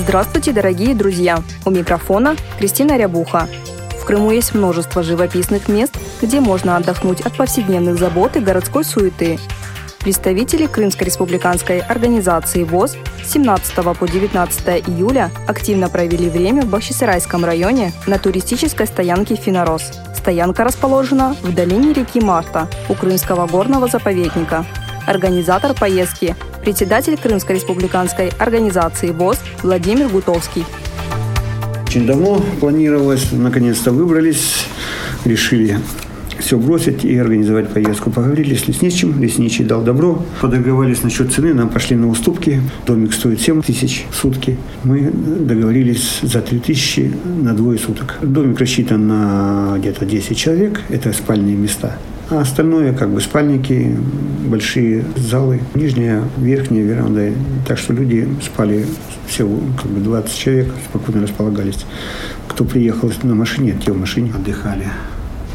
Здравствуйте, дорогие друзья! У микрофона Кристина Рябуха. В Крыму есть множество живописных мест, где можно отдохнуть от повседневных забот и городской суеты. Представители Крымской республиканской организации ВОЗ 17 по 19 июля активно провели время в Бахчисарайском районе на туристической стоянке «Финорос». Стоянка расположена в долине реки Марта у Крымского горного заповедника. Организатор поездки – председатель Крымской республиканской организации ВОЗ Владимир Гутовский. Очень давно планировалось, наконец-то выбрались, решили все бросить и организовать поездку. Поговорили с лесничим, лесничий дал добро, подоговаривались насчет цены, нам пошли на уступки. Домик стоит 7 тысяч в сутки. Мы договорились за 3 тысячи на двое суток. Домик рассчитан на где-то 10 человек, это спальные места. А остальное, как бы, спальники, большие залы, нижняя, верхняя веранда. Так что люди спали всего как бы 20 человек, спокойно располагались. Кто приехал на машине, те в машине отдыхали.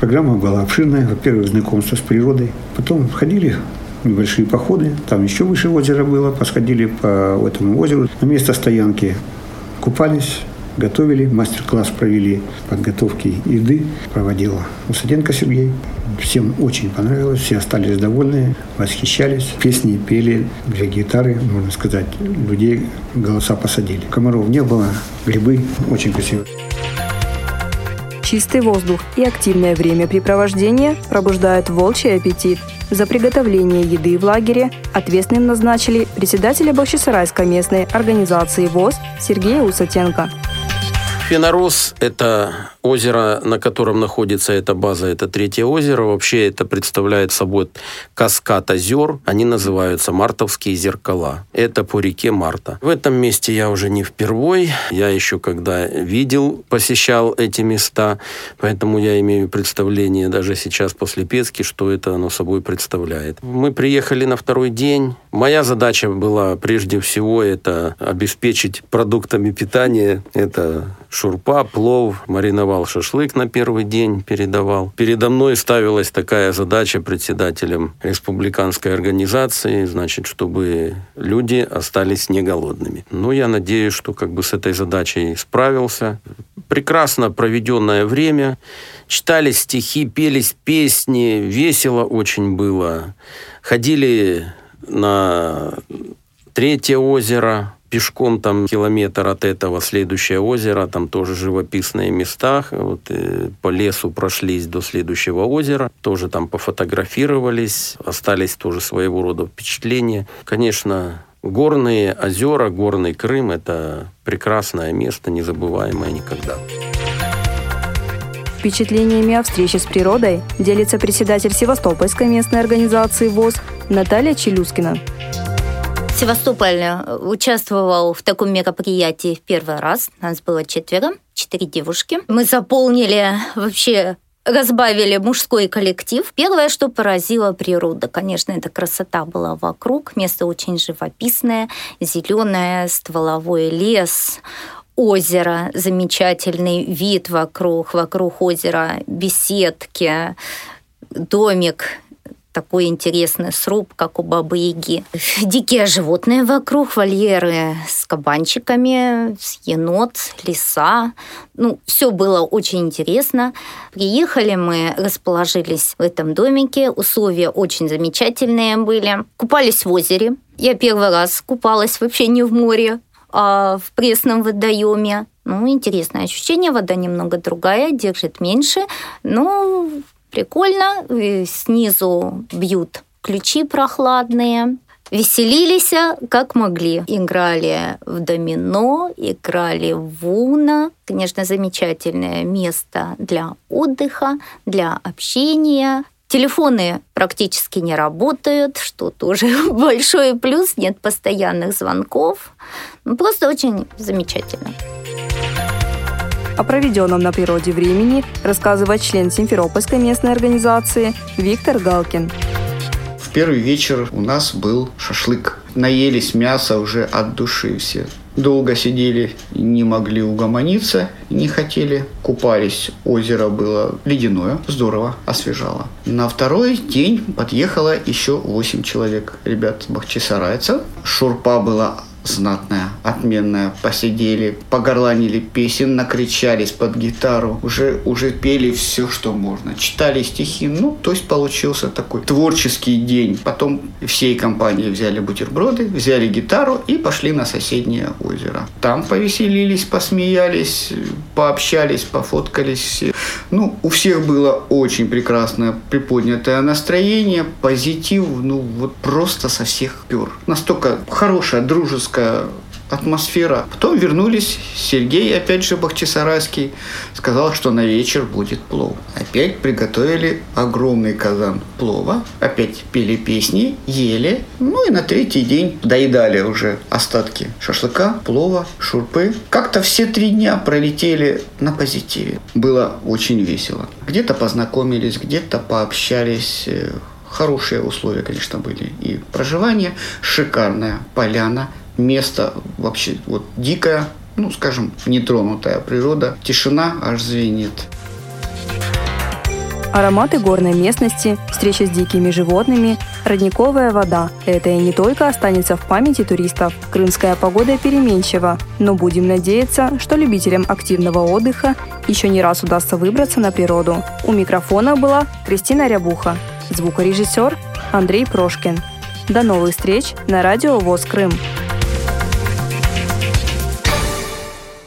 Программа была обширная. Во-первых, знакомство с природой. Потом ходили небольшие походы. Там еще выше озера было. Посходили по этому озеру. На место стоянки купались, готовили, мастер-класс провели подготовки еды, проводил Усаденко Сергей. Всем очень понравилось, все остались довольны, восхищались. Песни пели, две гитары, можно сказать, людей голоса посадили. Комаров не было, грибы очень красивые. Чистый воздух и активное времяпрепровождение пробуждают волчий аппетит. За приготовление еды в лагере ответственным назначили председателя Бахчисарайской местной организации ВОЗ Сергея Усатенко. Фенорос – это озеро, на котором находится эта база, это третье озеро. Вообще это представляет собой каскад озер. Они называются Мартовские зеркала. Это по реке Марта. В этом месте я уже не впервой. Я еще когда видел, посещал эти места. Поэтому я имею представление даже сейчас после Пецки, что это оно собой представляет. Мы приехали на второй день. Моя задача была прежде всего это обеспечить продуктами питания. Это шурпа, плов, мариновал шашлык на первый день, передавал. Передо мной ставилась такая задача председателем республиканской организации, значит, чтобы люди остались не голодными. Ну, я надеюсь, что как бы с этой задачей справился. Прекрасно проведенное время. Читали стихи, пелись песни, весело очень было. Ходили на третье озеро, пешком там километр от этого следующее озеро, там тоже живописные места. Вот, э, по лесу прошлись до следующего озера, тоже там пофотографировались, остались тоже своего рода впечатления. Конечно, горные озера, горный Крым – это прекрасное место, незабываемое никогда. Впечатлениями о встрече с природой делится председатель Севастопольской местной организации ВОЗ Наталья Челюскина. Севастополь э, участвовал в таком мероприятии в первый раз. Нас было четверо, четыре девушки. Мы заполнили вообще разбавили мужской коллектив. Первое, что поразило природа, конечно, это красота была вокруг. Место очень живописное, зеленое, стволовой лес, озеро, замечательный вид вокруг, вокруг озера беседки, домик такой интересный сруб, как у Бабы-Яги. Дикие животные вокруг, вольеры с кабанчиками, с енот, леса. Ну, все было очень интересно. Приехали мы, расположились в этом домике. Условия очень замечательные были. Купались в озере. Я первый раз купалась вообще не в море, а в пресном водоеме. Ну, интересное ощущение, вода немного другая, держит меньше, но Прикольно. Снизу бьют ключи прохладные. Веселились, как могли. Играли в домино, играли в уна. Конечно, замечательное место для отдыха, для общения. Телефоны практически не работают, что тоже большой плюс, нет постоянных звонков. Ну, просто очень замечательно. О проведенном на природе времени рассказывает член Симферопольской местной организации Виктор Галкин. В первый вечер у нас был шашлык. Наелись мяса уже от души все. Долго сидели, не могли угомониться, не хотели. Купались, озеро было ледяное, здорово, освежало. На второй день подъехало еще 8 человек. Ребят бахчисарайцев. Шурпа была знатная, отменная. Посидели, погорланили песен, накричались под гитару. Уже, уже пели все, что можно. Читали стихи. Ну, то есть получился такой творческий день. Потом всей компании взяли бутерброды, взяли гитару и пошли на соседнее озеро. Там повеселились, посмеялись, пообщались, пофоткались. Ну, у всех было очень прекрасное приподнятое настроение, позитив, ну, вот просто со всех пер. Настолько хорошая, дружеская атмосфера. Потом вернулись. Сергей, опять же, Бахчисарайский, сказал, что на вечер будет плов. Опять приготовили огромный казан плова. Опять пели песни, ели. Ну и на третий день доедали уже остатки шашлыка, плова, шурпы. Как-то все три дня пролетели на позитиве. Было очень весело. Где-то познакомились, где-то пообщались хорошие условия, конечно, были. И проживание, шикарная поляна, место вообще вот дикое, ну, скажем, нетронутая природа, тишина аж звенит. Ароматы горной местности, встреча с дикими животными, родниковая вода – это и не только останется в памяти туристов. Крымская погода переменчива, но будем надеяться, что любителям активного отдыха еще не раз удастся выбраться на природу. У микрофона была Кристина Рябуха, звукорежиссер Андрей Прошкин. До новых встреч на радио ВОЗ Крым.